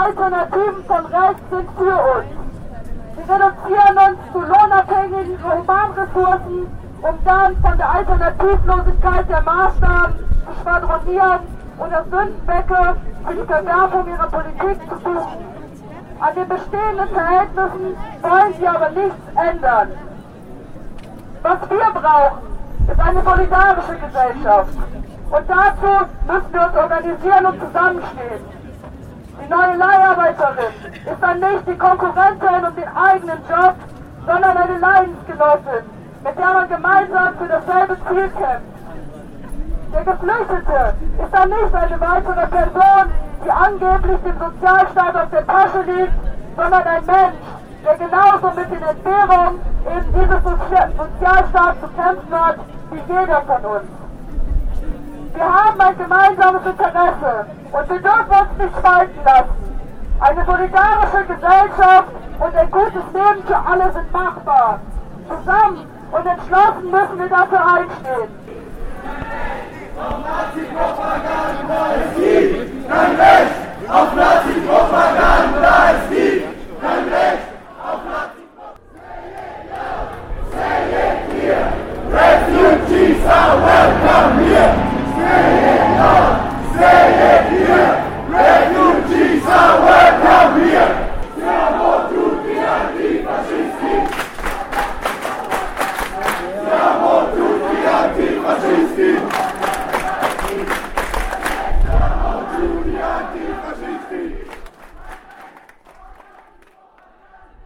Alternativen von rechts sind für uns. Sie reduzieren uns zu lohnabhängigen Humanressourcen, um dann von der Alternativlosigkeit der Maßnahmen zu schwadronieren oder Sündenbecke für die Verwerfung ihrer Politik zu suchen. An den bestehenden Verhältnissen wollen sie aber nichts ändern. Was wir brauchen, ist eine solidarische Gesellschaft. Und dazu müssen wir uns organisieren und zusammenstehen. Die neue Leiharbeiterin ist dann nicht die Konkurrentin um den eigenen Job, sondern eine Leidensgenossin, mit der man gemeinsam für dasselbe Ziel kämpft. Der Geflüchtete ist dann nicht eine weitere Person, die angeblich dem Sozialstaat auf der Tasche liegt, sondern ein Mensch, der genauso mit den Entbehrungen eben dieses Sozialstaats zu kämpfen hat, wie jeder von uns. Haben ein gemeinsames Interesse und wir dürfen uns nicht spalten lassen. Eine solidarische Gesellschaft und ein gutes Leben für alle sind machbar. Zusammen und entschlossen müssen wir dafür einstehen.